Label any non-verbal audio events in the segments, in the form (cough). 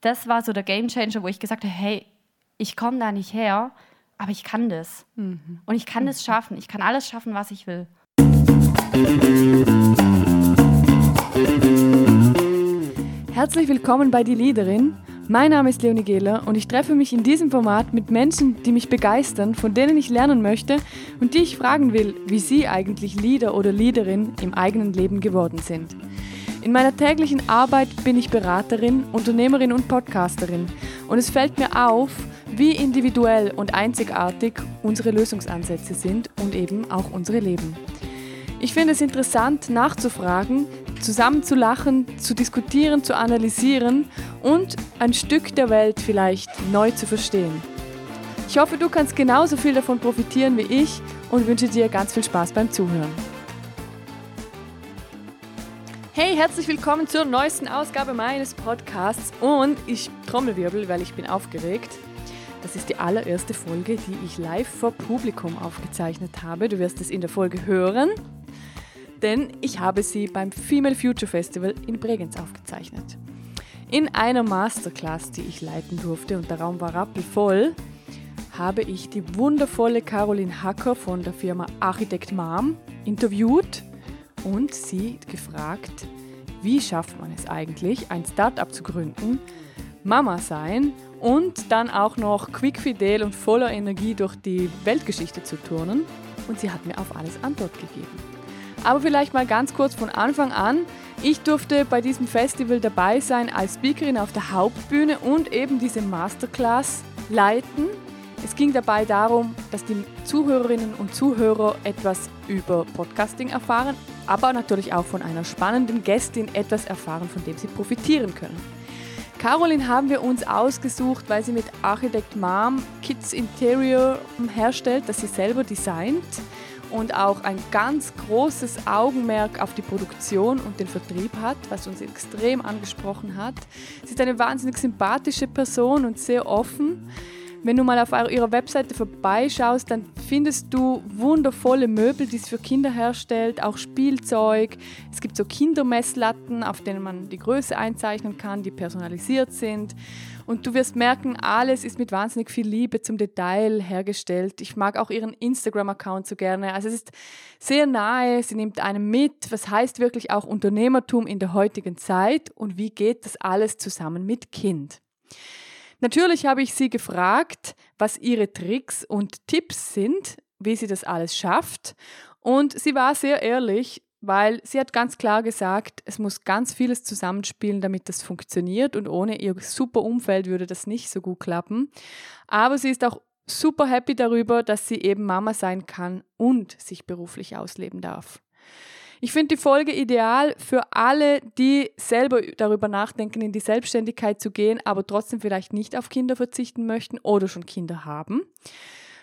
das war so der Game Changer, wo ich gesagt habe, hey, ich komme da nicht her, aber ich kann das. Mhm. Und ich kann das schaffen. Ich kann alles schaffen, was ich will. Herzlich willkommen bei Die Leaderin. Mein Name ist Leonie Gehler und ich treffe mich in diesem Format mit Menschen, die mich begeistern, von denen ich lernen möchte und die ich fragen will, wie sie eigentlich Leader oder Leaderin im eigenen Leben geworden sind. In meiner täglichen Arbeit bin ich Beraterin, Unternehmerin und Podcasterin und es fällt mir auf, wie individuell und einzigartig unsere Lösungsansätze sind und eben auch unsere Leben. Ich finde es interessant nachzufragen, zusammen zu lachen, zu diskutieren, zu analysieren und ein Stück der Welt vielleicht neu zu verstehen. Ich hoffe, du kannst genauso viel davon profitieren wie ich und wünsche dir ganz viel Spaß beim Zuhören. Hey, herzlich willkommen zur neuesten Ausgabe meines Podcasts und ich trommelwirbel, weil ich bin aufgeregt. Das ist die allererste Folge, die ich live vor Publikum aufgezeichnet habe. Du wirst es in der Folge hören denn ich habe sie beim Female Future Festival in Bregenz aufgezeichnet. In einer Masterclass, die ich leiten durfte und der Raum war rappelvoll, habe ich die wundervolle Caroline Hacker von der Firma Architect Mom interviewt und sie gefragt, wie schafft man es eigentlich, ein Startup zu gründen, Mama sein und dann auch noch quickfidel und voller Energie durch die Weltgeschichte zu turnen. Und sie hat mir auf alles Antwort gegeben. Aber vielleicht mal ganz kurz von Anfang an. Ich durfte bei diesem Festival dabei sein als Speakerin auf der Hauptbühne und eben diese Masterclass leiten. Es ging dabei darum, dass die Zuhörerinnen und Zuhörer etwas über Podcasting erfahren, aber natürlich auch von einer spannenden Gästin etwas erfahren, von dem sie profitieren können. Caroline haben wir uns ausgesucht, weil sie mit Architect Mom Kids Interior herstellt, das sie selber designt und auch ein ganz großes Augenmerk auf die Produktion und den Vertrieb hat, was uns extrem angesprochen hat. Sie ist eine wahnsinnig sympathische Person und sehr offen. Wenn du mal auf ihrer Webseite vorbeischaust, dann findest du wundervolle Möbel, die sie für Kinder herstellt, auch Spielzeug. Es gibt so Kindermesslatten, auf denen man die Größe einzeichnen kann, die personalisiert sind. Und du wirst merken, alles ist mit wahnsinnig viel Liebe zum Detail hergestellt. Ich mag auch ihren Instagram-Account so gerne. Also es ist sehr nahe, sie nimmt einem mit. Was heißt wirklich auch Unternehmertum in der heutigen Zeit und wie geht das alles zusammen mit Kind? Natürlich habe ich sie gefragt, was ihre Tricks und Tipps sind, wie sie das alles schafft. Und sie war sehr ehrlich weil sie hat ganz klar gesagt, es muss ganz vieles zusammenspielen, damit das funktioniert und ohne ihr super Umfeld würde das nicht so gut klappen. Aber sie ist auch super happy darüber, dass sie eben Mama sein kann und sich beruflich ausleben darf. Ich finde die Folge ideal für alle, die selber darüber nachdenken, in die Selbstständigkeit zu gehen, aber trotzdem vielleicht nicht auf Kinder verzichten möchten oder schon Kinder haben.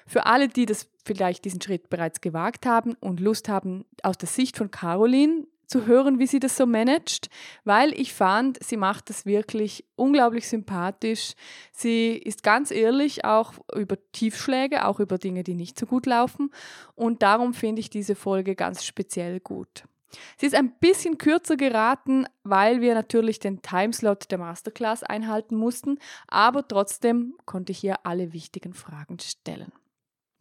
Für alle, die das vielleicht diesen Schritt bereits gewagt haben und Lust haben, aus der Sicht von Caroline zu hören, wie sie das so managt, weil ich fand, sie macht das wirklich unglaublich sympathisch. Sie ist ganz ehrlich auch über Tiefschläge, auch über Dinge, die nicht so gut laufen. Und darum finde ich diese Folge ganz speziell gut. Sie ist ein bisschen kürzer geraten, weil wir natürlich den Timeslot der Masterclass einhalten mussten, aber trotzdem konnte ich hier alle wichtigen Fragen stellen.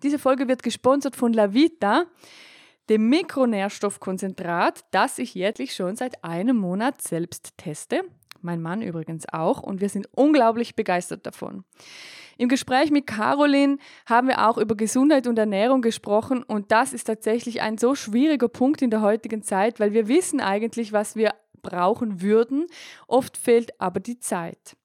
Diese Folge wird gesponsert von Lavita, dem Mikronährstoffkonzentrat, das ich jährlich schon seit einem Monat selbst teste. Mein Mann übrigens auch und wir sind unglaublich begeistert davon. Im Gespräch mit Caroline haben wir auch über Gesundheit und Ernährung gesprochen und das ist tatsächlich ein so schwieriger Punkt in der heutigen Zeit, weil wir wissen eigentlich, was wir brauchen würden, oft fehlt aber die Zeit.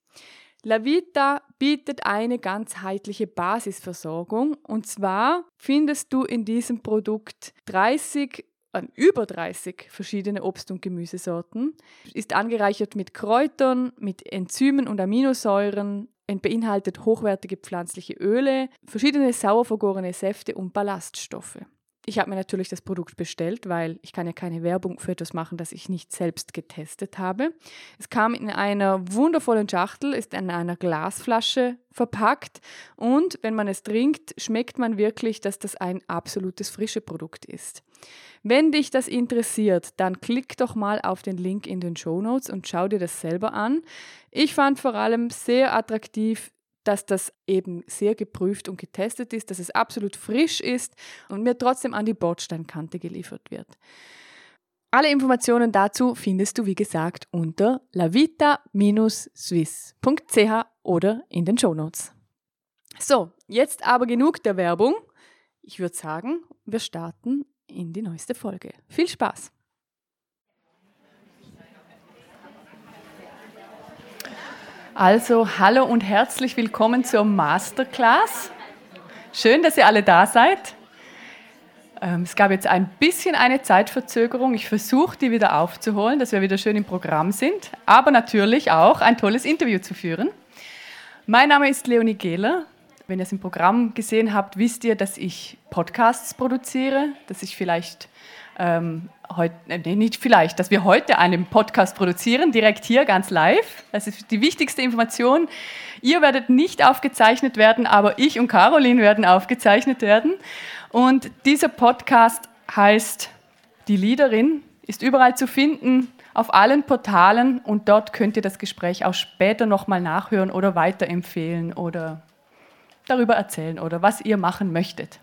La Vita bietet eine ganzheitliche Basisversorgung und zwar findest du in diesem Produkt 30 äh, über 30 verschiedene Obst- und Gemüsesorten, ist angereichert mit Kräutern, mit Enzymen und Aminosäuren, beinhaltet hochwertige pflanzliche Öle, verschiedene sauer vergorene Säfte und Ballaststoffe. Ich habe mir natürlich das Produkt bestellt, weil ich kann ja keine Werbung für etwas machen, das ich nicht selbst getestet habe. Es kam in einer wundervollen Schachtel, ist in einer Glasflasche verpackt und wenn man es trinkt, schmeckt man wirklich, dass das ein absolutes frische Produkt ist. Wenn dich das interessiert, dann klick doch mal auf den Link in den Show Notes und schau dir das selber an. Ich fand vor allem sehr attraktiv dass das eben sehr geprüft und getestet ist, dass es absolut frisch ist und mir trotzdem an die Bordsteinkante geliefert wird. Alle Informationen dazu findest du, wie gesagt, unter lavita-swiss.ch oder in den Shownotes. So, jetzt aber genug der Werbung. Ich würde sagen, wir starten in die neueste Folge. Viel Spaß! Also, hallo und herzlich willkommen zur Masterclass. Schön, dass ihr alle da seid. Ähm, es gab jetzt ein bisschen eine Zeitverzögerung. Ich versuche, die wieder aufzuholen, dass wir wieder schön im Programm sind, aber natürlich auch ein tolles Interview zu führen. Mein Name ist Leonie Gehler. Wenn ihr es im Programm gesehen habt, wisst ihr, dass ich Podcasts produziere, dass ich vielleicht ähm, heute, äh, nee, nicht vielleicht, dass wir heute einen Podcast produzieren, direkt hier, ganz live. Das ist die wichtigste Information. Ihr werdet nicht aufgezeichnet werden, aber ich und Caroline werden aufgezeichnet werden. Und dieser Podcast heißt Die Liederin, ist überall zu finden, auf allen Portalen und dort könnt ihr das Gespräch auch später nochmal nachhören oder weiterempfehlen oder darüber erzählen oder was ihr machen möchtet.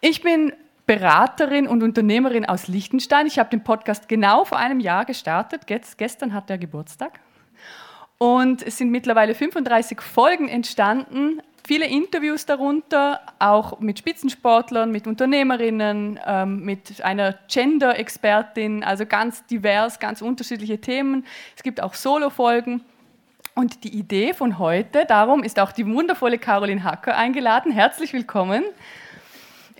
Ich bin Beraterin und Unternehmerin aus Liechtenstein. Ich habe den Podcast genau vor einem Jahr gestartet. gestern hat er Geburtstag. Und es sind mittlerweile 35 Folgen entstanden, viele Interviews darunter, auch mit Spitzensportlern, mit Unternehmerinnen, ähm, mit einer Gender-Expertin, also ganz divers, ganz unterschiedliche Themen. Es gibt auch Solo-Folgen. Und die Idee von heute, darum ist auch die wundervolle Caroline Hacker eingeladen. Herzlich willkommen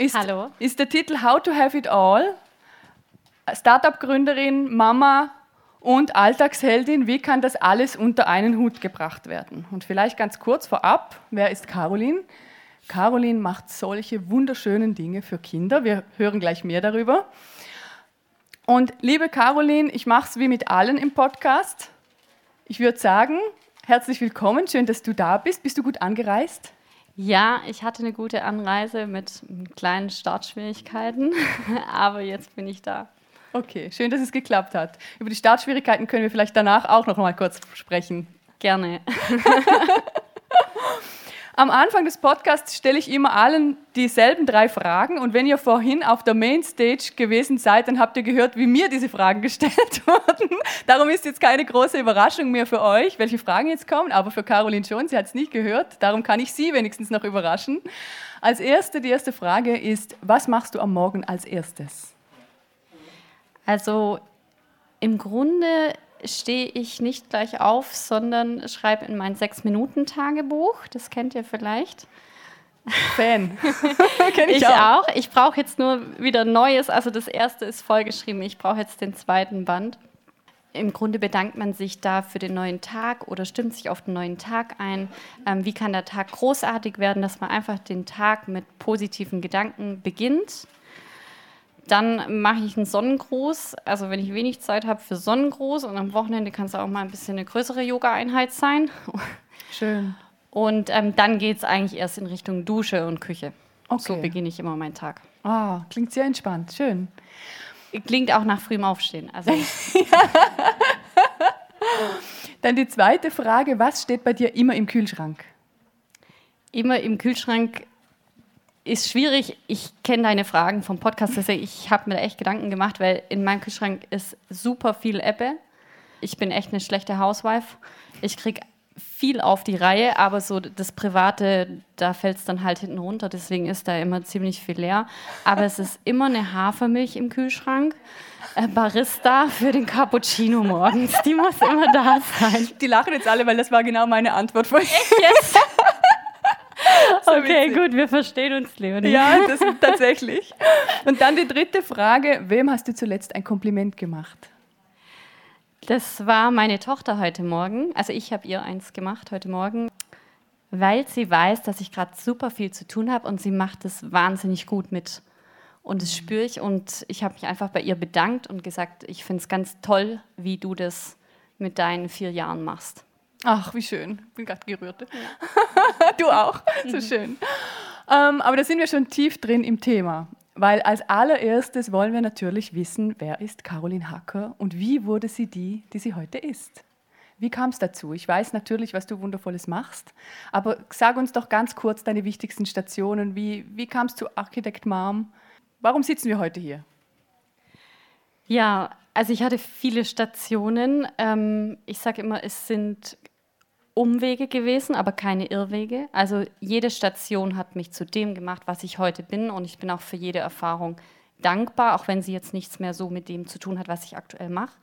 ist, Hallo. ist der Titel How to Have It All. Startup-Gründerin, Mama und Alltagsheldin, wie kann das alles unter einen Hut gebracht werden? Und vielleicht ganz kurz vorab, wer ist Caroline? Caroline macht solche wunderschönen Dinge für Kinder. Wir hören gleich mehr darüber. Und liebe Caroline, ich mache es wie mit allen im Podcast. Ich würde sagen, herzlich willkommen, schön, dass du da bist. Bist du gut angereist? Ja, ich hatte eine gute Anreise mit kleinen Startschwierigkeiten, (laughs) aber jetzt bin ich da. Okay, schön, dass es geklappt hat. Über die Startschwierigkeiten können wir vielleicht danach auch noch mal kurz sprechen. Gerne. (laughs) Am Anfang des Podcasts stelle ich immer allen dieselben drei Fragen und wenn ihr vorhin auf der Mainstage gewesen seid, dann habt ihr gehört, wie mir diese Fragen (laughs) gestellt wurden. Darum ist jetzt keine große Überraschung mehr für euch, welche Fragen jetzt kommen, aber für Caroline schon, sie hat es nicht gehört, darum kann ich sie wenigstens noch überraschen. Als erste, die erste Frage ist, was machst du am Morgen als erstes? Also im Grunde stehe ich nicht gleich auf, sondern schreibe in mein Sechs-Minuten-Tagebuch. Das kennt ihr vielleicht. Fan. (laughs) (laughs) Kenn ich, ich auch. auch. Ich brauche jetzt nur wieder Neues. Also das erste ist vollgeschrieben. Ich brauche jetzt den zweiten Band. Im Grunde bedankt man sich da für den neuen Tag oder stimmt sich auf den neuen Tag ein. Ähm, wie kann der Tag großartig werden, dass man einfach den Tag mit positiven Gedanken beginnt dann mache ich einen Sonnengruß. Also wenn ich wenig Zeit habe für Sonnengruß und am Wochenende kann es auch mal ein bisschen eine größere Yoga-Einheit sein. Schön. Und ähm, dann geht es eigentlich erst in Richtung Dusche und Küche. Okay. So beginne ich immer meinen Tag. Ah, klingt sehr entspannt. Schön. Klingt auch nach frühem Aufstehen. Also (laughs) Dann die zweite Frage: Was steht bei dir immer im Kühlschrank? Immer im Kühlschrank ist schwierig. Ich kenne deine Fragen vom Podcast. Also ich habe mir echt Gedanken gemacht, weil in meinem Kühlschrank ist super viel Apple. Ich bin echt eine schlechte Housewife. Ich kriege viel auf die Reihe, aber so das Private, da fällt es dann halt hinten runter. Deswegen ist da immer ziemlich viel leer. Aber es ist immer eine Hafermilch im Kühlschrank. Äh, Barista für den Cappuccino morgens. Die muss immer da sein. Die lachen jetzt alle, weil das war genau meine Antwort. Echt jetzt? Okay, gut, wir verstehen uns, Leonie. Ja, das tatsächlich. (laughs) Und dann die dritte Frage: Wem hast du zuletzt ein Kompliment gemacht? Das war meine Tochter heute Morgen. Also, ich habe ihr eins gemacht heute Morgen, weil sie weiß, dass ich gerade super viel zu tun habe und sie macht es wahnsinnig gut mit Und das spüre ich und ich habe mich einfach bei ihr bedankt und gesagt, ich finde es ganz toll, wie du das mit deinen vier Jahren machst. Ach, wie schön. Bin gerade gerührt. Ja. (laughs) du auch. So mhm. schön. Ähm, aber da sind wir schon tief drin im Thema. Weil als allererstes wollen wir natürlich wissen, wer ist Caroline Hacker und wie wurde sie die, die sie heute ist? Wie kam es dazu? Ich weiß natürlich, was du Wundervolles machst, aber sag uns doch ganz kurz deine wichtigsten Stationen. Wie, wie kam es zu Architect Mom? Warum sitzen wir heute hier? Ja, also ich hatte viele Stationen. Ähm, ich sage immer, es sind Umwege gewesen, aber keine Irrwege. Also jede Station hat mich zu dem gemacht, was ich heute bin und ich bin auch für jede Erfahrung dankbar, auch wenn sie jetzt nichts mehr so mit dem zu tun hat, was ich aktuell mache.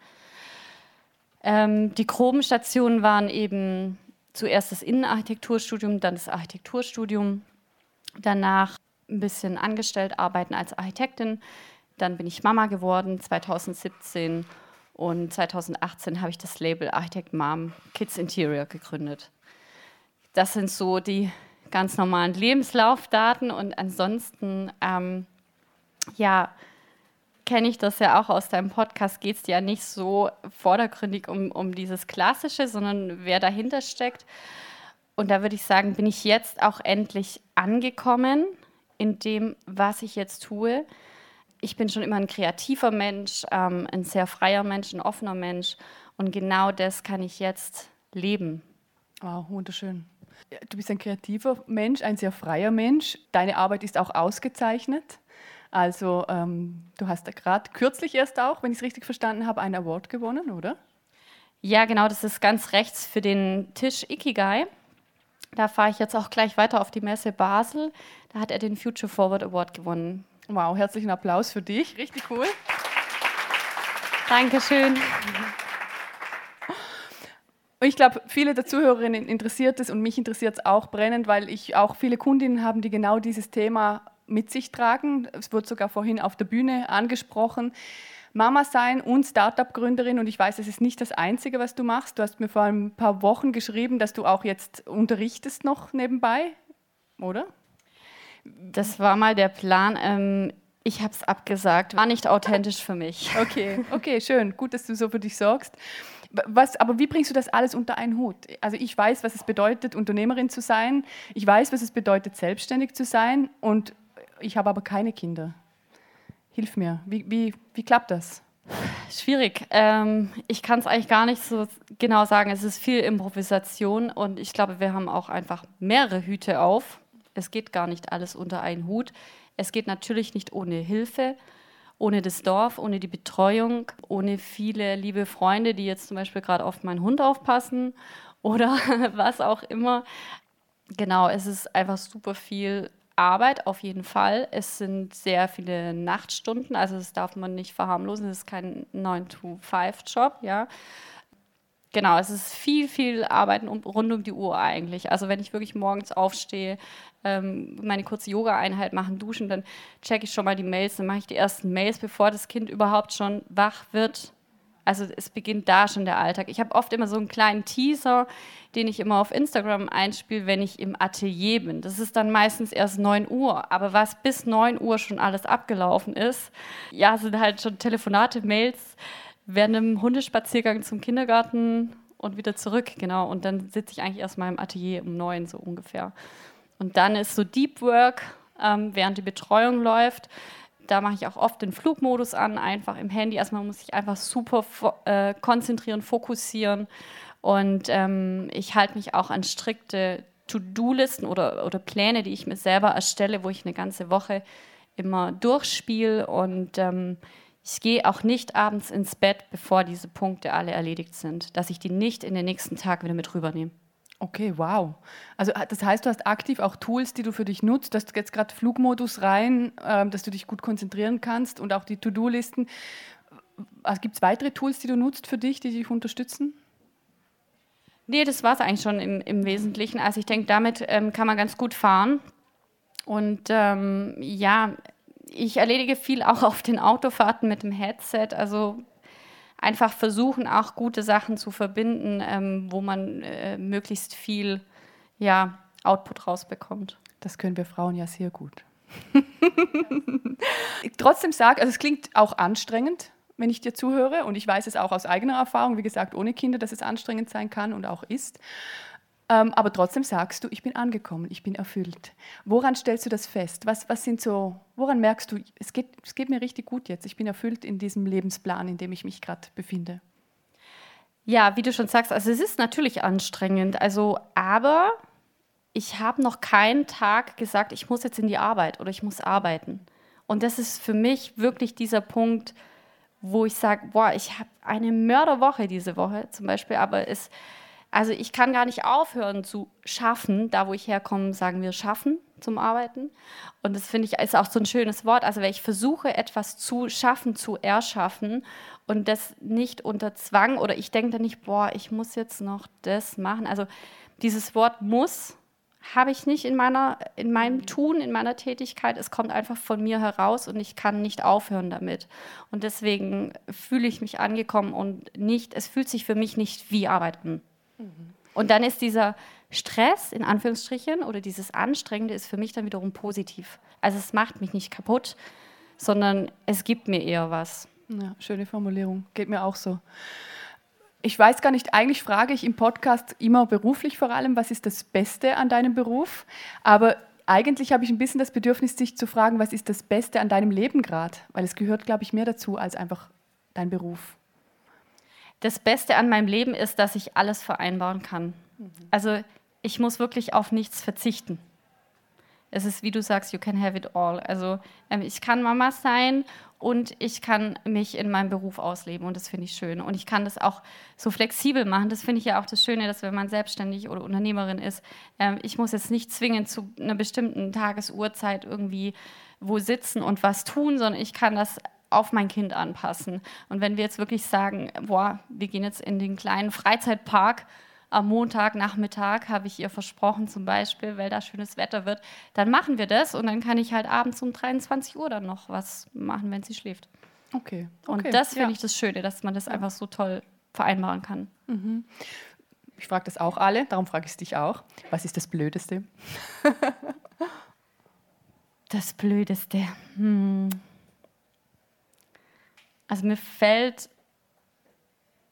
Ähm, die groben Stationen waren eben zuerst das Innenarchitekturstudium, dann das Architekturstudium, danach ein bisschen angestellt arbeiten als Architektin, dann bin ich Mama geworden 2017 und 2018 habe ich das Label Architect Mom Kids Interior gegründet. Das sind so die ganz normalen Lebenslaufdaten und ansonsten, ähm, ja, kenne ich das ja auch aus deinem Podcast, geht es ja nicht so vordergründig um, um dieses Klassische, sondern wer dahinter steckt. Und da würde ich sagen, bin ich jetzt auch endlich angekommen in dem, was ich jetzt tue ich bin schon immer ein kreativer Mensch, ähm, ein sehr freier Mensch, ein offener Mensch. Und genau das kann ich jetzt leben. Wow, wunderschön. Du bist ein kreativer Mensch, ein sehr freier Mensch. Deine Arbeit ist auch ausgezeichnet. Also ähm, du hast gerade kürzlich erst auch, wenn ich es richtig verstanden habe, einen Award gewonnen, oder? Ja, genau, das ist ganz rechts für den Tisch Ikigai. Da fahre ich jetzt auch gleich weiter auf die Messe Basel. Da hat er den Future Forward Award gewonnen. Wow, herzlichen Applaus für dich. Richtig cool. Dankeschön. Und ich glaube, viele der Zuhörerinnen interessiert es und mich interessiert es auch brennend, weil ich auch viele Kundinnen habe, die genau dieses Thema mit sich tragen. Es wurde sogar vorhin auf der Bühne angesprochen. Mama sein und Startup-Gründerin und ich weiß, es ist nicht das Einzige, was du machst. Du hast mir vor ein paar Wochen geschrieben, dass du auch jetzt unterrichtest noch nebenbei, oder? Das war mal der Plan. Ähm, ich habe es abgesagt. War nicht authentisch für mich. (laughs) Okay, okay, schön. Gut, dass du so für dich sorgst. Was, aber wie bringst du das alles unter einen Hut? Also ich weiß, was es bedeutet, Unternehmerin zu sein. Ich weiß, was es bedeutet, selbstständig zu sein. Und ich habe aber keine Kinder. Hilf mir. Wie, wie, wie klappt das? Schwierig. Ähm, ich kann es eigentlich gar nicht so genau sagen. Es ist viel Improvisation und ich glaube, wir haben auch einfach mehrere Hüte auf. Es geht gar nicht alles unter einen Hut. Es geht natürlich nicht ohne Hilfe, ohne das Dorf, ohne die Betreuung, ohne viele liebe Freunde, die jetzt zum Beispiel gerade auf meinen Hund aufpassen (laughs) oder (laughs) was auch immer. Genau, es ist einfach super viel Arbeit auf jeden Fall. Es sind sehr viele Nachtstunden, also das darf man nicht verharmlosen. Es ist kein 9-to-5-Job, ja. Genau, es ist viel, viel Arbeiten rund um die Uhr eigentlich. Also wenn ich wirklich morgens aufstehe, ähm, meine kurze Yoga-Einheit machen, duschen, dann checke ich schon mal die Mails, dann mache ich die ersten Mails, bevor das Kind überhaupt schon wach wird. Also es beginnt da schon der Alltag. Ich habe oft immer so einen kleinen Teaser, den ich immer auf Instagram einspiele, wenn ich im Atelier bin. Das ist dann meistens erst 9 Uhr. Aber was bis 9 Uhr schon alles abgelaufen ist, ja, sind halt schon Telefonate, Mails, während einem Hundespaziergang zum Kindergarten und wieder zurück, genau. Und dann sitze ich eigentlich erst mal im Atelier um 9 so ungefähr. Und dann ist so Deep Work, ähm, während die Betreuung läuft. Da mache ich auch oft den Flugmodus an, einfach im Handy. Erstmal muss ich einfach super äh, konzentrieren, fokussieren. Und ähm, ich halte mich auch an strikte To-Do-Listen oder, oder Pläne, die ich mir selber erstelle, wo ich eine ganze Woche immer durchspiele. Und ähm, ich gehe auch nicht abends ins Bett, bevor diese Punkte alle erledigt sind, dass ich die nicht in den nächsten Tag wieder mit rübernehme. Okay, wow. Also äh, das heißt, du hast aktiv auch Tools, die du für dich nutzt. Du hast jetzt gerade Flugmodus rein, äh, dass du dich gut konzentrieren kannst und auch die To-Do-Listen. Also, Gibt es weitere Tools, die du nutzt für dich, die dich unterstützen? Nee, das war es eigentlich schon im, im, Wesentlichen. Also ich denke, damit ähm, kann man ganz gut fahren. Und ähm, ja, ich erledige viel auch auf den Autofahrten mit dem Headset. Also einfach versuchen, auch gute Sachen zu verbinden, ähm, wo man äh, möglichst viel ja, Output rausbekommt. Das können wir Frauen ja sehr gut. (laughs) Trotzdem sag, also es klingt auch anstrengend, wenn ich dir zuhöre und ich weiß es auch aus eigener Erfahrung, wie gesagt, ohne Kinder, dass es anstrengend sein kann und auch ist. Ähm, aber trotzdem sagst du, ich bin angekommen, ich bin erfüllt. Woran stellst du das fest? Was, was sind so, woran merkst du, es geht, es geht mir richtig gut jetzt, ich bin erfüllt in diesem Lebensplan, in dem ich mich gerade befinde? Ja, wie du schon sagst, also es ist natürlich anstrengend, also aber ich habe noch keinen Tag gesagt, ich muss jetzt in die Arbeit oder ich muss arbeiten. Und das ist für mich wirklich dieser Punkt, wo ich sage, boah, ich habe eine Mörderwoche diese Woche zum Beispiel, aber es also ich kann gar nicht aufhören zu schaffen. Da, wo ich herkomme, sagen wir schaffen zum Arbeiten. Und das finde ich ist auch so ein schönes Wort. Also wenn ich versuche, etwas zu schaffen, zu erschaffen und das nicht unter Zwang oder ich denke dann nicht, boah, ich muss jetzt noch das machen. Also dieses Wort muss habe ich nicht in, meiner, in meinem Tun, in meiner Tätigkeit. Es kommt einfach von mir heraus und ich kann nicht aufhören damit. Und deswegen fühle ich mich angekommen und nicht, es fühlt sich für mich nicht wie Und dann ist dieser Stress, in Anführungsstrichen, oder dieses Anstrengende ist für mich dann wiederum positiv. Also es macht mich nicht kaputt, sondern es gibt mir eher was. Ja, schöne Formulierung. Geht mir auch so. Ich weiß gar nicht, eigentlich frage ich im Podcast immer beruflich vor allem, was ist das Beste an deinem Beruf? Aber eigentlich habe ich ein bisschen das Bedürfnis, dich zu fragen, was ist das Beste an deinem Leben gerade? Weil es gehört, glaube ich, mehr dazu als einfach dein Beruf das Beste an meinem Leben ist, dass ich alles vereinbaren kann. Mhm. Also ich muss wirklich auf nichts verzichten. Es ist, wie du sagst, you can have it all. Also ähm, ich kann Mama sein und ich kann mich in meinem Beruf ausleben und das finde ich schön. Und ich kann das auch so flexibel machen. Das finde ich ja auch das Schöne, dass wenn man selbstständig oder Unternehmerin ist, ähm, ich muss jetzt nicht zwingend zu einer bestimmten Tagesuhrzeit irgendwie wo sitzen und was tun, sondern ich kann das auf mein Kind anpassen. Und wenn wir jetzt wirklich sagen, boah, wir gehen jetzt in den kleinen Freizeitpark am Montagnachmittag, habe ich ihr versprochen zum Beispiel, weil da schönes Wetter wird, dann machen wir das und dann kann ich halt abends um 23 Uhr dann noch was machen, wenn sie schläft. Okay. okay. Und das finde ja. ich das Schöne, dass man das ja. einfach so toll vereinbaren kann. Mhm. Ich frage das auch alle, darum frage ich es dich auch. Was ist das Blödeste? das Blödeste. Hm. Also mir fällt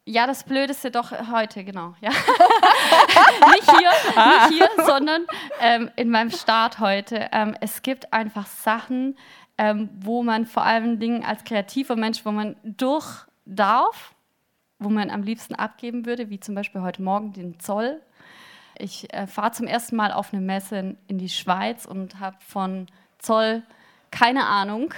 ja, das Blödeste doch heute, genau. Ja. (laughs) nicht hier, nicht hier sondern ähm, in meinem Start heute. Ähm, es gibt einfach Sachen, ähm, wo man vor allen Dingen als kreativer Mensch, wo man durch darf, wo man am liebsten abgeben würde, wie zum Beispiel heute Morgen den Zoll. Ich äh, fahre zum ersten Mal auf eine Messe in, in die Schweiz und habe von Zoll keine Ahnung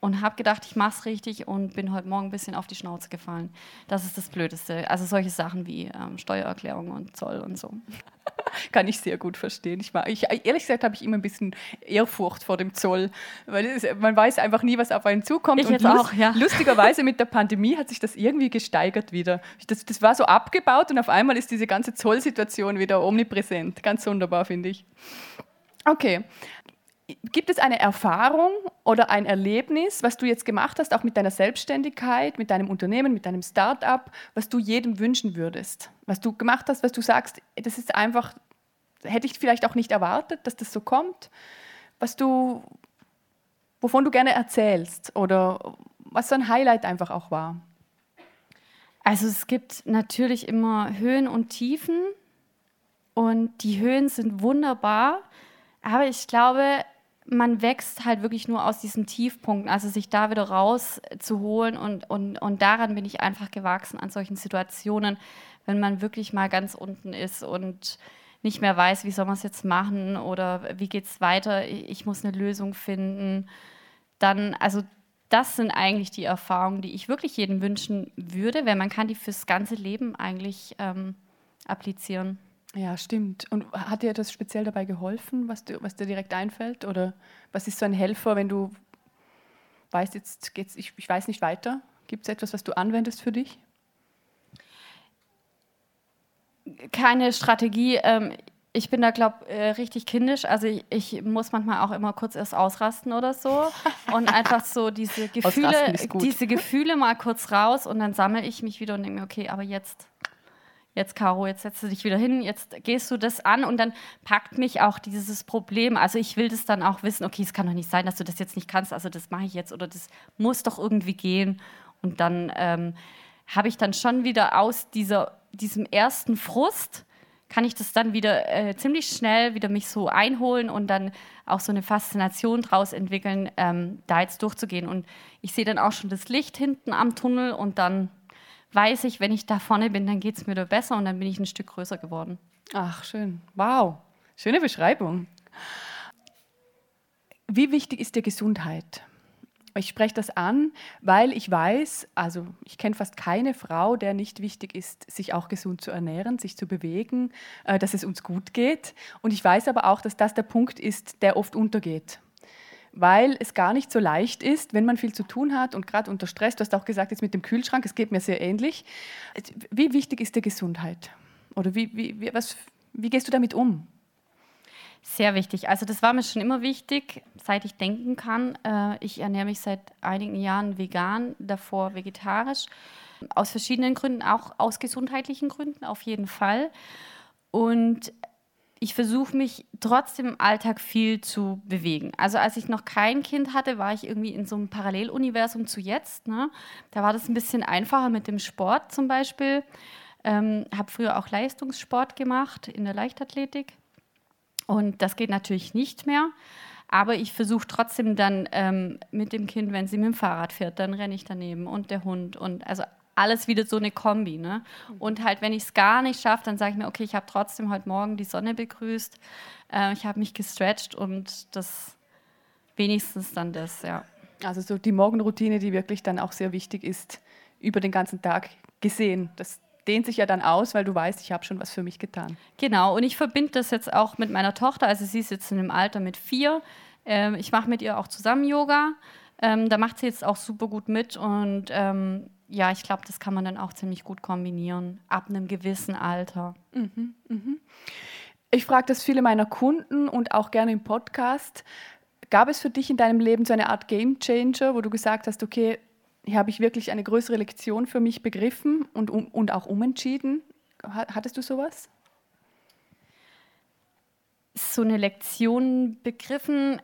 und habe gedacht, ich mache es richtig und bin heute Morgen ein bisschen auf die Schnauze gefallen. Das ist das Blödeste. Also solche Sachen wie ähm, Steuererklärung und Zoll und so. (laughs) Kann ich sehr gut verstehen. Ich, war, ich ehrlich gesagt habe ich immer ein bisschen Ehrfurcht vor dem Zoll, weil es, man weiß einfach nie, was auf einen zukommt. Ich und jetzt auch, ja. lustigerweise mit der Pandemie hat sich das irgendwie gesteigert wieder. Das, das war so abgebaut und auf einmal ist diese ganze Zollsituation wieder omnipräsent. Ganz wunderbar, finde ich. Okay, Gibt es eine Erfahrung oder ein Erlebnis, was du jetzt gemacht hast, auch mit deiner Selbstständigkeit, mit deinem Unternehmen, mit deinem Start-up, was du jedem wünschen würdest? Was du gemacht hast, was du sagst, das ist einfach, hätte ich vielleicht auch nicht erwartet, dass das so kommt, was du, wovon du gerne erzählst oder was so ein Highlight einfach auch war? Also es gibt natürlich immer Höhen und Tiefen und die Höhen sind wunderbar, aber ich glaube, man wächst halt wirklich nur aus diesen Tiefpunkten, also sich da wieder rauszuholen und, und, und daran bin ich einfach gewachsen an solchen Situationen, wenn man wirklich mal ganz unten ist und nicht mehr weiß, wie soll man es jetzt machen oder wie geht es weiter, ich muss eine Lösung finden, dann, also das sind eigentlich die Erfahrungen, die ich wirklich jedem wünschen würde, weil man kann die fürs ganze Leben eigentlich ähm, applizieren. Ja, stimmt. Und hat dir das speziell dabei geholfen, was, du, was dir direkt einfällt? Oder was ist so ein Helfer, wenn du weißt, jetzt geht's, ich, ich weiß nicht weiter? Gibt es etwas, was du anwendest für dich? Keine Strategie. Ähm, ich bin da, glaube ich, äh, richtig kindisch. Also ich, ich, muss manchmal auch immer kurz erst ausrasten oder so. Und (laughs) einfach so diese Gefühle, diese Gefühle mal kurz raus und dann sammle ich mich wieder und denke mir, okay, aber jetzt jetzt Caro, jetzt setzt du dich wieder hin, jetzt gehst du das an und dann packt mich auch dieses Problem. Also ich will das dann auch wissen, okay, es kann doch nicht sein, dass du das jetzt nicht kannst, also das mache ich jetzt oder das muss doch irgendwie gehen. Und dann ähm, habe ich dann schon wieder aus dieser, diesem ersten Frust, kann ich das dann wieder äh, ziemlich schnell wieder mich so einholen und dann auch so eine Faszination draus entwickeln, ähm, da jetzt durchzugehen. Und ich sehe dann auch schon das Licht hinten am Tunnel und dann weiß ich, wenn ich da vorne bin, dann geht es mir da besser und dann bin ich ein Stück größer geworden. Ach, schön. Wow. Schöne Beschreibung. Wie wichtig ist dir Gesundheit? Ich spreche das an, weil ich weiß, also ich kenne fast keine Frau, der nicht wichtig ist, sich auch gesund zu ernähren, sich zu bewegen, äh, dass es uns gut geht. Und ich weiß aber auch, dass das der Punkt ist, der oft untergeht. Weil es gar nicht so leicht ist, wenn man viel zu tun hat und gerade unter Stress, du hast auch gesagt, jetzt mit dem Kühlschrank, es geht mir sehr ähnlich. Wie wichtig ist dir Gesundheit? Oder wie, wie, was, wie gehst du damit um? Sehr wichtig. Also das war mir schon immer wichtig, seit ich denken kann. Äh, ich ernähre mich seit einigen Jahren vegan, davor vegetarisch. Aus verschiedenen Gründen, auch aus gesundheitlichen Gründen auf jeden Fall. Und ich versuche mich trotzdem im Alltag viel zu bewegen. Also als ich noch kein Kind hatte, war ich irgendwie in so einem Paralleluniversum zu jetzt. Ne? Da war das ein bisschen einfacher mit dem Sport zum Beispiel. Ähm, habe früher auch Leistungssport gemacht in der Leichtathletik und das geht natürlich nicht mehr. Aber ich versuche trotzdem dann ähm, mit dem Kind, wenn sie mit dem Fahrrad fährt, dann renne ich daneben und der Hund und also alles wieder so eine Kombi. Ne? Und halt, wenn ich es gar nicht schaffe, dann sage ich mir, okay, ich habe trotzdem heute Morgen die Sonne begrüßt, äh, ich habe mich gestretcht und das wenigstens dann das, ja. Also so die Morgenroutine, die wirklich dann auch sehr wichtig ist, über den ganzen Tag gesehen. Das dehnt sich ja dann aus, weil du weißt, ich habe schon was für mich getan. Genau, und ich verbinde das jetzt auch mit meiner Tochter. Also sie ist jetzt in einem Alter mit vier. Ähm, ich mache mit ihr auch zusammen Yoga. Ähm, da macht sie jetzt auch super gut mit und ähm, ja, ich glaube, das kann man dann auch ziemlich gut kombinieren, ab einem gewissen Alter. Mhm, mhm. Ich frage das viele meiner Kunden und auch gerne im Podcast. Gab es für dich in deinem Leben so eine Art Game Changer, wo du gesagt hast, okay, hier habe ich wirklich eine größere Lektion für mich begriffen und, um, und auch umentschieden. Hattest du sowas? So eine Lektion begriffen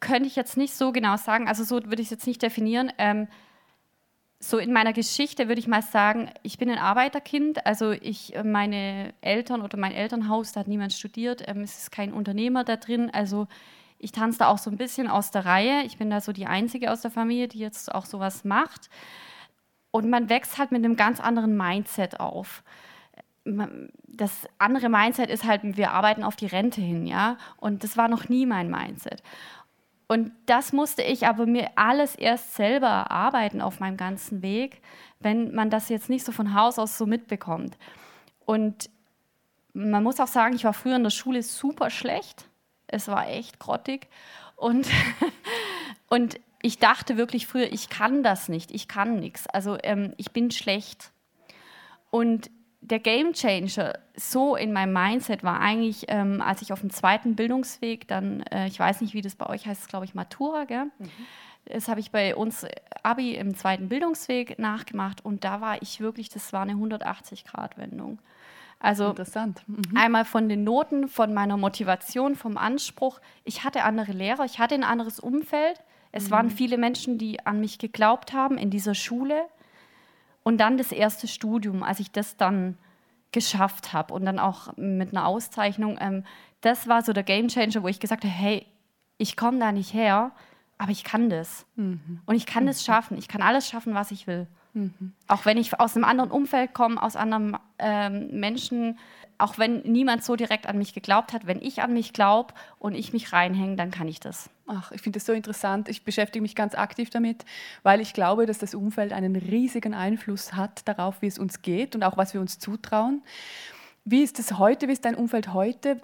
könnte ich jetzt nicht so genau sagen. Also so würde ich es jetzt nicht definieren. Ähm, so in meiner Geschichte würde ich mal sagen, ich bin ein Arbeiterkind. Also ich, meine Eltern oder mein Elternhaus, da hat niemand studiert. Ähm, es ist kein Unternehmer da drin. Also ich tanze da auch so ein bisschen aus der Reihe. Ich bin da so die Einzige aus der Familie, die jetzt auch sowas macht. Und man wächst halt mit einem ganz anderen Mindset auf. Das andere Mindset ist halt, wir arbeiten auf die Rente hin, ja. Und das war noch nie mein Mindset. Und das musste ich aber mir alles erst selber erarbeiten auf meinem ganzen Weg, wenn man das jetzt nicht so von Haus aus so mitbekommt. Und man muss auch sagen, ich war früher in der Schule super schlecht. Es war echt grottig. Und, (laughs) und ich dachte wirklich früher, ich kann das nicht, ich kann nichts. Also ähm, ich bin schlecht. Und der Game Changer so in meinem Mindset war eigentlich, ähm, als ich auf dem zweiten Bildungsweg dann, äh, ich weiß nicht, wie das bei euch heißt, glaube ich Matura, gell? Mhm. Das habe ich bei uns Abi im zweiten Bildungsweg nachgemacht und da war ich wirklich, das war eine 180-Grad-Wendung. Also Interessant. Mhm. einmal von den Noten, von meiner Motivation, vom Anspruch. Ich hatte andere Lehrer, ich hatte ein anderes Umfeld. Es mhm. waren viele Menschen, die an mich geglaubt haben in dieser Schule. Und dann das erste Studium, als ich das dann geschafft habe und dann auch mit einer Auszeichnung. Ähm, das war so der Game Changer, wo ich gesagt habe, hey, ich komme da nicht her, aber ich kann das. Mhm. Und ich kann mhm. das schaffen. Ich kann alles schaffen, was ich will. Mhm. Auch wenn ich aus einem anderen Umfeld komme, aus anderen ähm, Menschen, auch wenn niemand so direkt an mich geglaubt hat, wenn ich an mich glaube und ich mich reinhänge, dann kann ich das. Ach, ich finde das so interessant. Ich beschäftige mich ganz aktiv damit, weil ich glaube, dass das Umfeld einen riesigen Einfluss hat darauf, wie es uns geht und auch was wir uns zutrauen. Wie ist es heute? Wie ist dein Umfeld heute?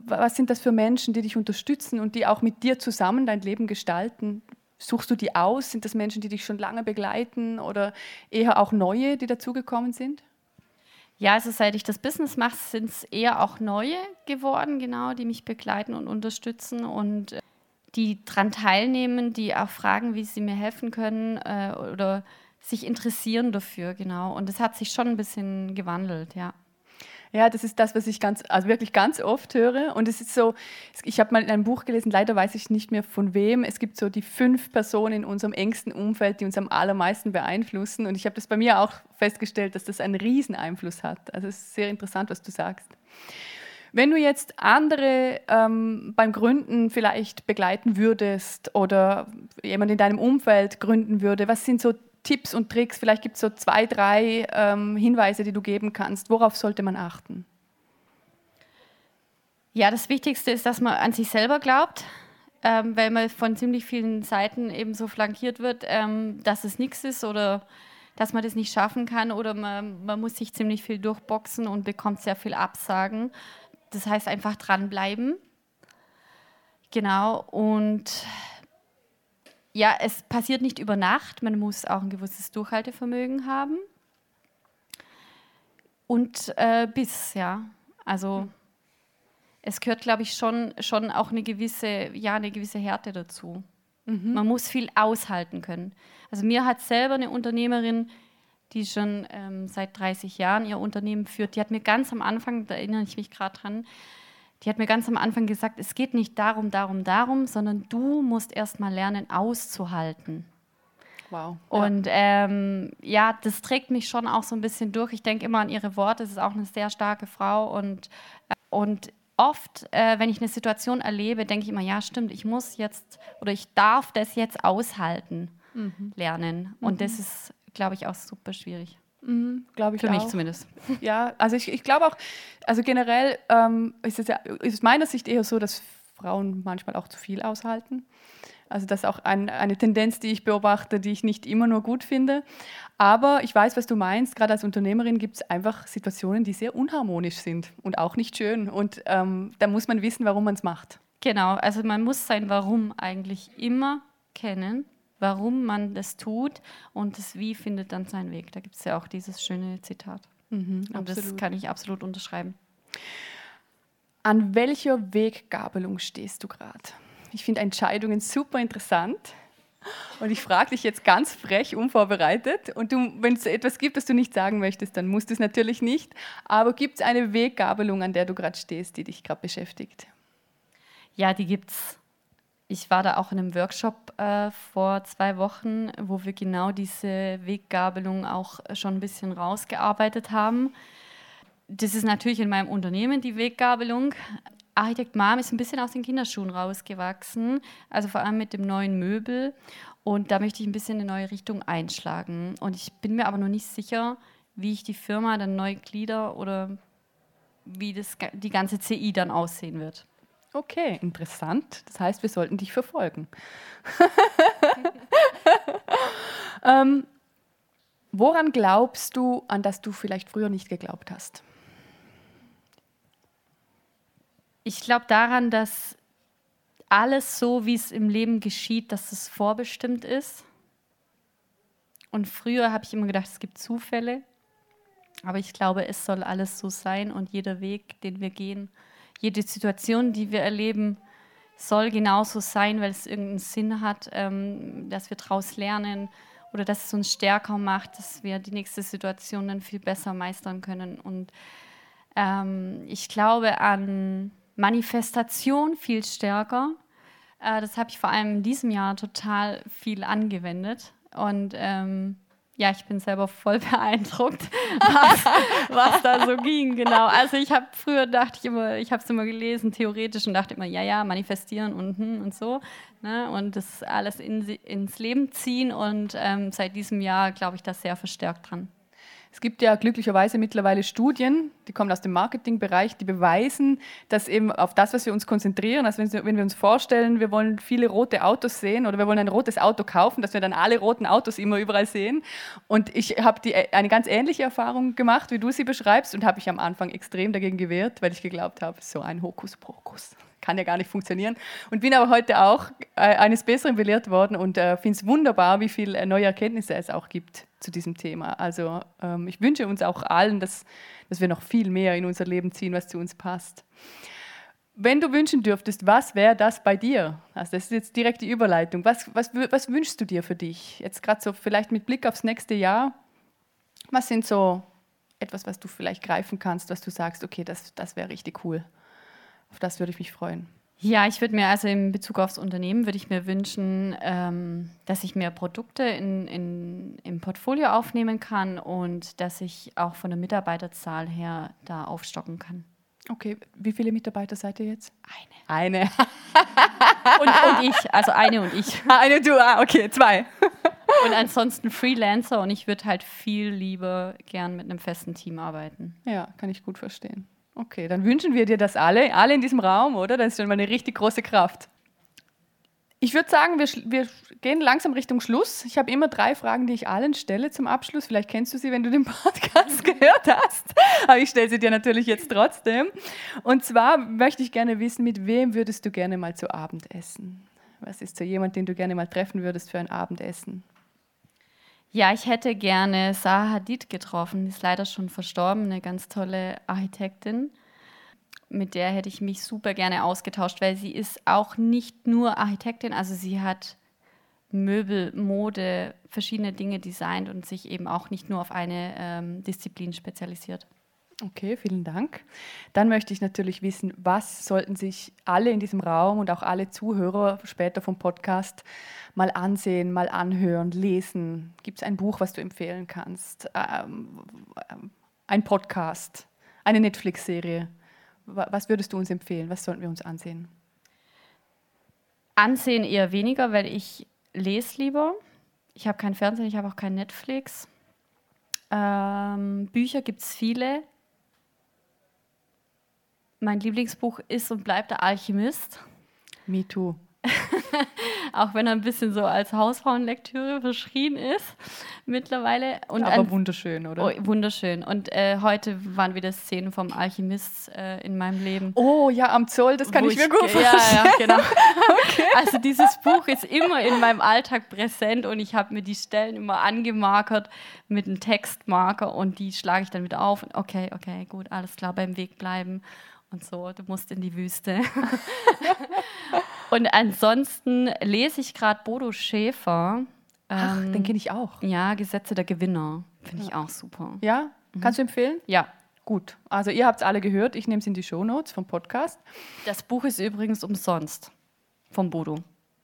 Was sind das für Menschen, die dich unterstützen und die auch mit dir zusammen dein Leben gestalten? Suchst du die aus? Sind das Menschen, die dich schon lange begleiten oder eher auch neue, die dazugekommen sind? Ja, also seit ich das Business mache, sind es eher auch neue geworden, genau, die mich begleiten und unterstützen und äh, die daran teilnehmen, die auch fragen, wie sie mir helfen können äh, oder sich interessieren dafür, genau. Und das hat sich schon ein bisschen gewandelt, ja. Ja, das ist das, was ich ganz, also wirklich ganz oft höre. Und es ist so, ich habe mal in einem Buch gelesen, leider weiß ich nicht mehr von wem. Es gibt so die fünf Personen in unserem engsten Umfeld, die uns am allermeisten beeinflussen. Und ich habe das bei mir auch festgestellt, dass das einen Rieseneinfluss hat. Also es ist sehr interessant, was du sagst. Wenn du jetzt andere ähm, beim Gründen vielleicht begleiten würdest oder jemand in deinem Umfeld gründen würde, was sind so Tipps und Tricks? Vielleicht gibt es so zwei, drei ähm, Hinweise, die du geben kannst. Worauf sollte man achten? Ja, das Wichtigste ist, dass man an sich selber glaubt, ähm, weil man von ziemlich vielen Seiten eben so flankiert wird, ähm, dass es nichts ist oder dass man das nicht schaffen kann oder man, man muss sich ziemlich viel durchboxen und bekommt sehr viel Absagen. Das heißt einfach dranbleiben. Genau, und ja, es passiert nicht über Nacht. Man muss auch ein gewisses Durchhaltevermögen haben. Und äh, Biss, ja. Also es gehört, glaube ich, schon, schon auch eine gewisse, ja, eine gewisse Härte dazu. Mhm. Man muss viel aushalten können. Also mir hat selber eine Unternehmerin, die schon ähm, seit 30 Jahren ihr Unternehmen führt, die hat mir ganz am Anfang, da erinnere ich mich gerade dran, die hat mir ganz am Anfang gesagt, es geht nicht darum, darum, darum, sondern du musst erst mal lernen, auszuhalten. Wow. Und ja. Ähm, ja, das trägt mich schon auch so ein bisschen durch. Ich denke immer an ihre Worte. Es ist auch eine sehr starke Frau. Und, äh, und oft, äh, wenn ich eine Situation erlebe, denke ich immer, ja, stimmt, ich muss jetzt oder ich darf das jetzt aushalten mhm. lernen. Und mhm. das ist, glaube ich, auch super schwierig. Mhm, glaube ich Für auch. mich zumindest. (laughs) Ja, also ich, ich glaube auch, also generell ähm, ist es ja, ist aus meiner Sicht eher so, dass Frauen manchmal auch zu viel aushalten. Also das ist auch ein, eine Tendenz, die ich beobachte, die ich nicht immer nur gut finde. Aber ich weiß, was du meinst. Gerade als Unternehmerin gibt es einfach Situationen, die sehr unharmonisch sind und auch nicht schön. Und ähm, da muss man wissen, warum man es macht. Genau, also man muss sein Warum eigentlich immer kennen warum man das tut und das Wie findet dann seinen Weg. Da gibt es ja auch dieses schöne Zitat. Mhm, und das kann ich absolut unterschreiben. An welcher Weggabelung stehst du gerade? Ich finde Entscheidungen super interessant. Und ich frage dich jetzt ganz frech, unvorbereitet. Und wenn es etwas gibt, das du nicht sagen möchtest, dann musst du es natürlich nicht. Aber gibt es eine Weggabelung, an der du gerade stehst, die dich gerade beschäftigt? Ja, die gibt es. Ich war da auch in einem Workshop äh, vor zwei Wochen, wo wir genau diese Weggabelung auch schon ein bisschen rausgearbeitet haben. Das ist natürlich in meinem Unternehmen die Weggabelung. Architekt Mom ist ein bisschen aus den Kinderschuhen rausgewachsen, also vor allem mit dem neuen Möbel. Und da möchte ich ein bisschen eine neue Richtung einschlagen. Und ich bin mir aber noch nicht sicher, wie ich die Firma dann neu glieder oder wie das, die ganze CI dann aussehen wird. Okay, interessant. Das heißt, wir sollten dich verfolgen. (laughs) ähm, woran glaubst du, an das du vielleicht früher nicht geglaubt hast? Ich glaube daran, dass alles so, wie es im Leben geschieht, dass es vorbestimmt ist. Und früher habe ich immer gedacht, es gibt Zufälle. Aber ich glaube, es soll alles so sein und jeder Weg, den wir gehen, jede Situation, die wir erleben, soll genauso sein, weil es irgendeinen Sinn hat, ähm, dass wir daraus lernen oder dass es uns stärker macht, dass wir die nächste Situation dann viel besser meistern können. Und ähm, ich glaube an Manifestation viel stärker. Äh, das habe ich vor allem in diesem Jahr total viel angewendet. Und ähm, ja, ich bin selber voll (laughs) beeindruckt, was, was da so ging, genau. Also ich habe früher dachte ich immer, ich habe es immer gelesen, theoretisch und dachte immer, ja, ja, manifestieren und hm, und so. Ne? Und das alles in, ins Leben ziehen und ähm, seit diesem Jahr glaube ich da sehr verstärkt dran. Es gibt ja glücklicherweise mittlerweile Studien, die kommen aus dem Marketingbereich, die beweisen, dass eben auf das, was wir uns konzentrieren, also wenn wir uns vorstellen, wir wollen viele rote Autos sehen oder wir wollen ein rotes Auto kaufen, dass wir dann alle roten Autos immer überall sehen. Und ich habe eine ganz ähnliche Erfahrung gemacht, wie du sie beschreibst, und habe mich am Anfang extrem dagegen gewehrt, weil ich geglaubt habe, so ein Hokuspokus kann ja gar nicht funktionieren. Und bin aber heute auch äh, eines Besseren belehrt worden und äh, finde es wunderbar, wie viele äh, neue Erkenntnisse es auch gibt zu diesem Thema. Also ähm, ich wünsche uns auch allen, dass, dass wir noch viel mehr in unser Leben ziehen, was zu uns passt. Wenn du wünschen dürftest, was wäre das bei dir? Also das ist jetzt direkt die Überleitung. Was, was, was wünschst du dir für dich? Jetzt gerade so vielleicht mit Blick aufs nächste Jahr. Was sind so etwas, was du vielleicht greifen kannst, was du sagst, okay, das, das wäre richtig cool. Auf das würde ich mich freuen. Ja, ich würde mir also in Bezug aufs Unternehmen würde ich mir wünschen, ähm, dass ich mehr Produkte in, in, im Portfolio aufnehmen kann und dass ich auch von der Mitarbeiterzahl her da aufstocken kann. Okay, wie viele Mitarbeiter seid ihr jetzt? Eine. Eine. (laughs) Und, und ich, also eine und ich. (laughs) Eine, du, ah, okay, zwei. Und ansonsten Freelancer und ich würde halt viel lieber gern mit einem festen Team arbeiten. Ja, kann ich gut verstehen. Okay, dann wünschen wir dir das alle, alle in diesem Raum, oder? Das ist schon mal eine richtig große Kraft. Ich würde sagen, wir, wir, gehen langsam Richtung Schluss. Ich habe immer drei Fragen, die ich allen stelle zum Abschluss. Vielleicht kennst du sie, wenn du den (laughs) Podcast gehört hast. Aber ich stelle sie dir natürlich jetzt trotzdem. Und zwar möchte ich gerne wissen, mit wem würdest du gerne mal zu Abend essen? Was ist so jemand, den du gerne mal treffen würdest für ein Abendessen? Ja, ich hätte gerne Zaha Hadid getroffen. Die ist leider schon verstorben, eine ganz tolle Architektin mit der hätte ich mich super gerne ausgetauscht, weil sie ist auch nicht nur Architektin, also sie hat Möbel, Mode, verschiedene Dinge designt und sich eben auch nicht nur auf eine ähm, Disziplin spezialisiert. Okay, vielen Dank. Dann möchte ich natürlich wissen, was sollten sich alle in diesem Raum und auch alle Zuhörer später vom Podcast mal ansehen, mal anhören, lesen? Gibt es ein Buch, was du empfehlen kannst? Ähm, ein Podcast, eine Netflix-Serie? Was würdest du uns empfehlen? Was sollten wir uns ansehen? Ansehen eher weniger, weil ich lese lieber. Ich habe kein Fernsehen, ich habe auch kein Netflix. Ähm, Bücher gibt es viele. Mein Lieblingsbuch ist und bleibt der Alchemist. Me too. (laughs) auch wenn er ein bisschen so als Hausfrauenlektüre verschrien ist mittlerweile. Und Aber an, wunderschön, oder? Oh, wunderschön. Und äh, heute waren wieder Szenen vom Alchemist äh, in meinem Leben. Oh ja, am Zoll, das kann ich mir gut vorstellen. Ja, ja, genau. (laughs) (laughs) okay. Also dieses Buch ist immer in meinem Alltag präsent und ich habe mir die Stellen immer angemarkert mit einem Textmarker und die schlage ich dann wieder auf. Okay, okay, gut, alles klar, beim Weg bleiben und so, du musst in die Wüste. (laughs) und ansonsten lese ich gerade Bodo Schäfer. Ach, ähm, den kenne ich auch. Ja, Gesetze der Gewinner. Finde ich auch super. Ja? Mhm. Kannst du empfehlen? Ja. Gut. Also ihr habt es alle gehört. Ich nehme es in die Shownotes vom Podcast. Das Buch ist übrigens umsonst vom Bodo.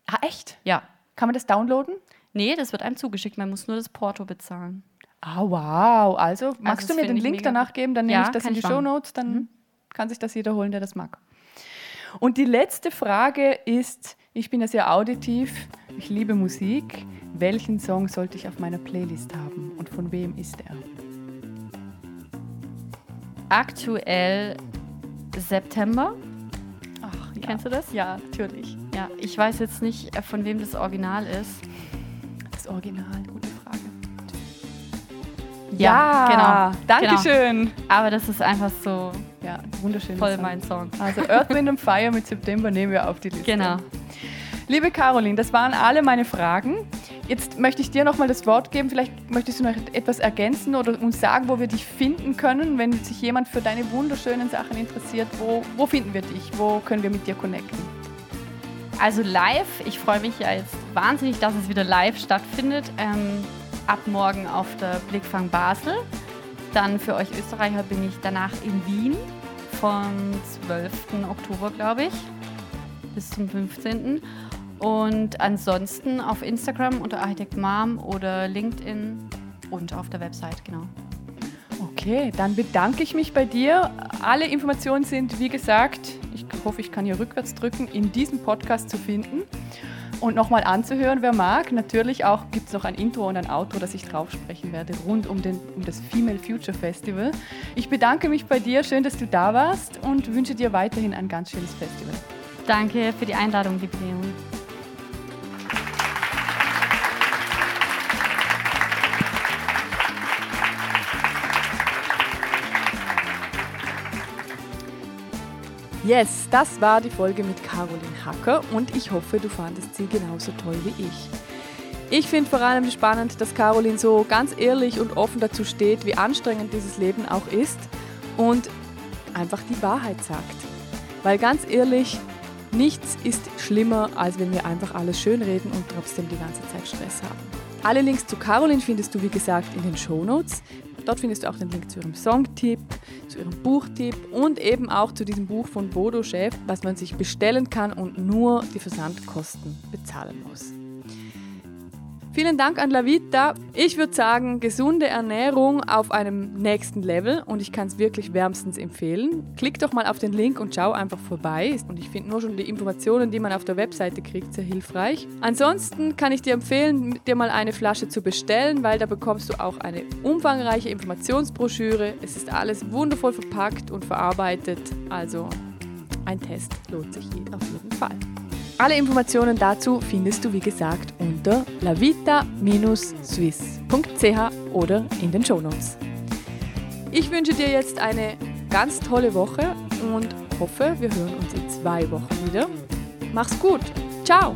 Ah, echt? Ja. Kann man das downloaden? Nee, das wird einem zugeschickt. Man muss nur das Porto bezahlen. Ah, wow. Also, magst also, du mir den Link danach geben? Dann nehme ja, ich das in die Shownotes. Dann mhm kann sich das jeder holen, der das mag. Und die letzte Frage ist, ich bin ja sehr auditiv, ich liebe Musik. Welchen Song sollte ich auf meiner Playlist haben und von wem ist er? Aktuell September. Ach, ja. Kennst du das? Ja, natürlich. Ja, ich weiß jetzt nicht, äh, von wem das Original ist. Das Original, gute Frage. Ja, ja genau. Dankeschön. Genau. Aber das ist einfach so ja, wunderschön. Voll Song. mein Song. Also Earth, Wind and Fire mit September nehmen wir auf die Liste. Genau. Liebe Caroline, das waren alle meine Fragen. Jetzt möchte ich dir nochmal das Wort geben. Vielleicht möchtest du noch etwas ergänzen oder uns sagen, wo wir dich finden können, wenn sich jemand für deine wunderschönen Sachen interessiert. Wo, wo finden wir dich? Wo können wir mit dir connecten? Also live, ich freue mich ja jetzt wahnsinnig, dass es wieder live stattfindet. Ähm, ab morgen auf der Blickfang Basel. Dann für euch Österreicher bin ich danach in Wien vom 12. Oktober, glaube ich, bis zum 15. Und ansonsten auf Instagram unter Architekt Mom oder LinkedIn und auf der Website, genau. Okay, dann bedanke ich mich bei dir. Alle Informationen sind, wie gesagt, ich hoffe, ich kann hier rückwärts drücken, in diesem Podcast zu finden und nochmal anzuhören, wer mag. Natürlich auch gibt es noch ein Intro und ein Outro, das ich drauf sprechen werde, rund um, den, um das Female Future Festival. Ich bedanke mich bei dir, schön, dass du da warst und wünsche dir weiterhin ein ganz schönes Festival. Danke für die Einladung, liebe Leon. Yes, das war die Folge mit Caroline Hacker und ich hoffe, du fandest sie genauso toll wie ich. Ich finde vor allem spannend, dass Caroline so ganz ehrlich und offen dazu steht, wie anstrengend dieses Leben auch ist und einfach die Wahrheit sagt. Weil ganz ehrlich, nichts ist schlimmer, als wenn wir einfach alles schönreden und trotzdem die ganze Zeit Stress haben. Alle Links zu Caroline findest du, wie gesagt, in den Shownotes. Dort findest du auch den Link zu ihrem Songtipp, zu ihrem Buchtipp und eben auch zu diesem Buch von Bodo Chef, was man sich bestellen kann und nur die Versandkosten bezahlen muss. Vielen Dank an Lavita. Ich würde sagen, gesunde Ernährung auf einem nächsten Level und ich kann es wirklich wärmstens empfehlen. Klick doch mal auf den Link und schau einfach vorbei. Und ich finde nur schon die Informationen, die man auf der Webseite kriegt, sehr hilfreich. Ansonsten kann ich dir empfehlen, dir mal eine Flasche zu bestellen, weil da bekommst du auch eine umfangreiche Informationsbroschüre. Es ist alles wundervoll verpackt und verarbeitet. Also ein Test lohnt sich auf jeden Fall. Alle Informationen dazu findest du wie gesagt unter lavita-swiss.ch oder in den Shownotes. Ich wünsche dir jetzt eine ganz tolle Woche und hoffe, wir hören uns in zwei Wochen wieder. Mach's gut. Ciao.